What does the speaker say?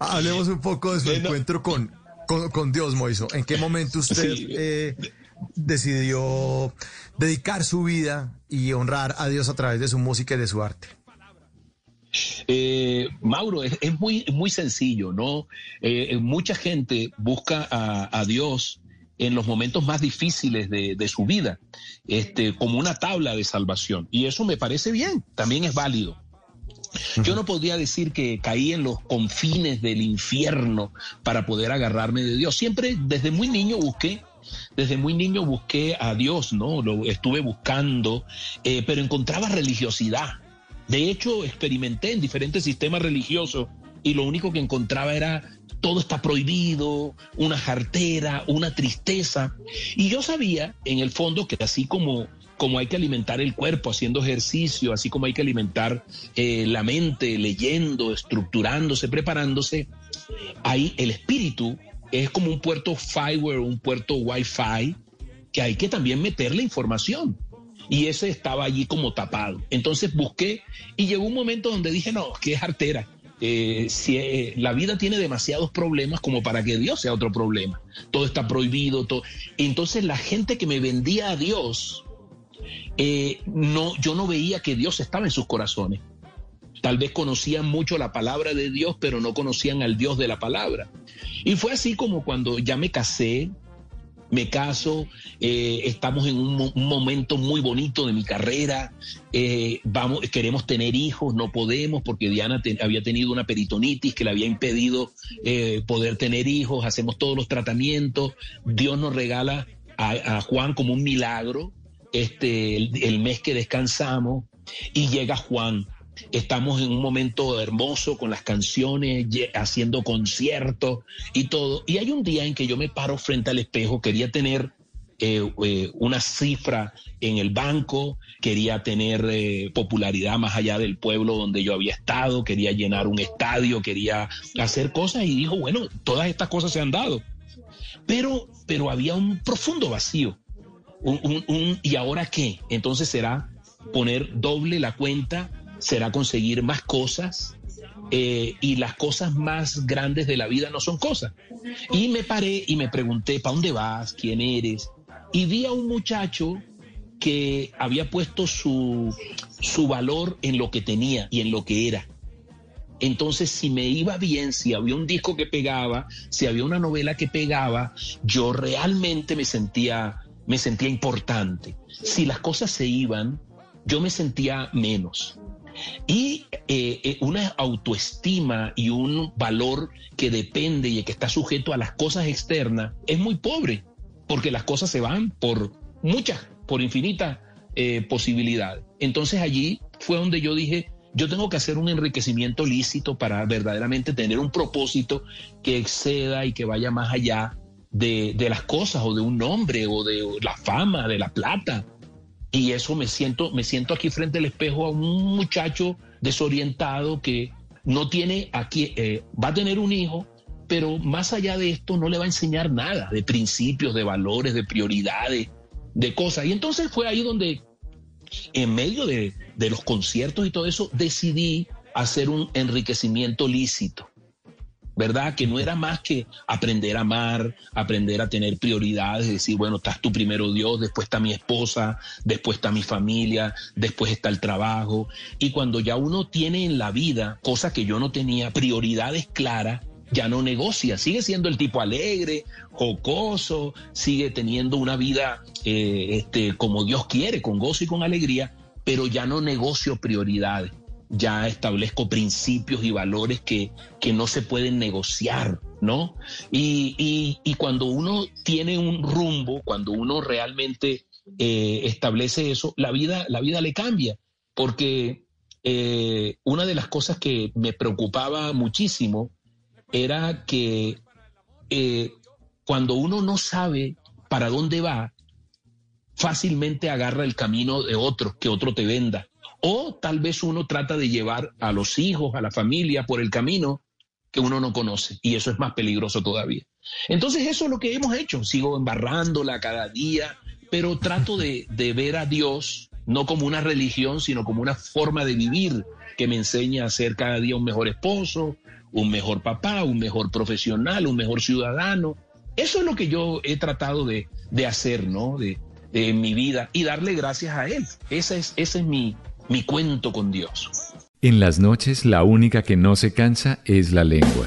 Hablemos un poco de su encuentro con, con, con, Dios, Moiso. ¿En qué momento usted sí. eh, decidió dedicar su vida y honrar a Dios a través de su música y de su arte? Eh, Mauro, es, es, muy, muy sencillo, ¿no? Eh, mucha gente busca a, a, Dios en los momentos más difíciles de, de, su vida, este, como una tabla de salvación. Y eso me parece bien, también es válido. Yo no podría decir que caí en los confines del infierno para poder agarrarme de Dios. Siempre desde muy niño busqué desde muy niño busqué a Dios, ¿no? Lo estuve buscando, eh, pero encontraba religiosidad. De hecho, experimenté en diferentes sistemas religiosos y lo único que encontraba era todo está prohibido, una jartera, una tristeza. Y yo sabía, en el fondo, que así como, como hay que alimentar el cuerpo haciendo ejercicio, así como hay que alimentar eh, la mente leyendo, estructurándose, preparándose, ahí el espíritu es como un puerto Fiber, un puerto Wi-Fi, que hay que también meterle información y ese estaba allí como tapado. Entonces busqué y llegó un momento donde dije, no, que es artera. Eh, si eh, la vida tiene demasiados problemas como para que Dios sea otro problema. Todo está prohibido. Entonces la gente que me vendía a Dios, eh, no, yo no veía que Dios estaba en sus corazones. Tal vez conocían mucho la palabra de Dios, pero no conocían al Dios de la palabra. Y fue así como cuando ya me casé, me caso, eh, estamos en un, momento muy bonito de mi carrera, eh, vamos, queremos tener hijos, no podemos porque Diana había tenido una peritonitis que le había impedido poder tener hijos, hacemos todos los tratamientos, Dios nos regala a Juan como un milagro, este, el, mes que descansamos y llega Juan estamos en un momento hermoso con las canciones, haciendo conciertos y todo. Y hay un día en que yo me paro frente al espejo, quería tener eh, eh, una cifra en el banco, quería tener eh, popularidad más allá del pueblo donde yo había estado, quería llenar un estadio, quería hacer cosas y dijo, bueno, todas estas cosas se han dado. Pero, pero había un profundo vacío. ¿Y ahora qué? Entonces será poner doble la cuenta será conseguir más cosas eh, y las cosas más grandes de la vida no son cosas. Y me paré y me pregunté, ¿para dónde vas? ¿Quién eres? Y vi a un muchacho que había puesto su, su valor en lo que tenía y en lo que era. Entonces, si me iba bien, si había un disco que pegaba, si había una novela que pegaba, yo realmente me sentía, me sentía importante. Si las cosas se iban, yo me sentía menos. Y eh, una autoestima y un valor que depende y que está sujeto a las cosas externas es muy pobre, porque las cosas se van por muchas, por infinitas eh, posibilidades. Entonces allí fue donde yo dije, yo tengo que hacer un enriquecimiento lícito para verdaderamente tener un propósito que exceda y que vaya más allá de, de las cosas o de un nombre o de la fama, de la plata y eso me siento, me siento aquí frente al espejo a un muchacho desorientado que no tiene aquí, eh, va a tener un hijo, pero más allá de esto no le va a enseñar nada de principios, de valores, de prioridades, de cosas. Y entonces fue ahí donde, en medio de, de los conciertos y todo eso, decidí hacer un enriquecimiento lícito. ¿Verdad? Que no era más que aprender a amar, aprender a tener prioridades, decir, bueno, estás tú primero Dios, después está mi esposa, después está mi familia, después está el trabajo. Y cuando ya uno tiene en la vida, cosa que yo no tenía, prioridades claras, ya no negocia, sigue siendo el tipo alegre, jocoso, sigue teniendo una vida eh, este, como Dios quiere, con gozo y con alegría, pero ya no negocio prioridades ya establezco principios y valores que, que no se pueden negociar, ¿no? Y, y, y, cuando uno tiene un rumbo, cuando uno realmente eh, establece eso, la vida, la vida le cambia, porque eh, una de las cosas que me preocupaba muchísimo era que eh, cuando uno no sabe para dónde va, fácilmente agarra el camino de otro, que otro te venda. O tal vez uno trata de llevar a los hijos, a la familia por el camino que uno no conoce. Y eso es más peligroso todavía. Entonces eso es lo que hemos hecho. Sigo embarrándola cada día, pero trato de, ver a Dios no como una religión, sino como una forma de vivir que me enseña a ser cada día un mejor esposo, un mejor papá, un mejor profesional, un mejor ciudadano. Eso es lo que yo he tratado de, hacer, ¿no? De, de, mi vida y darle gracias a Él. Ese es, ese es mi, mi cuento con Dios. En las noches la única que no se cansa es la lengua.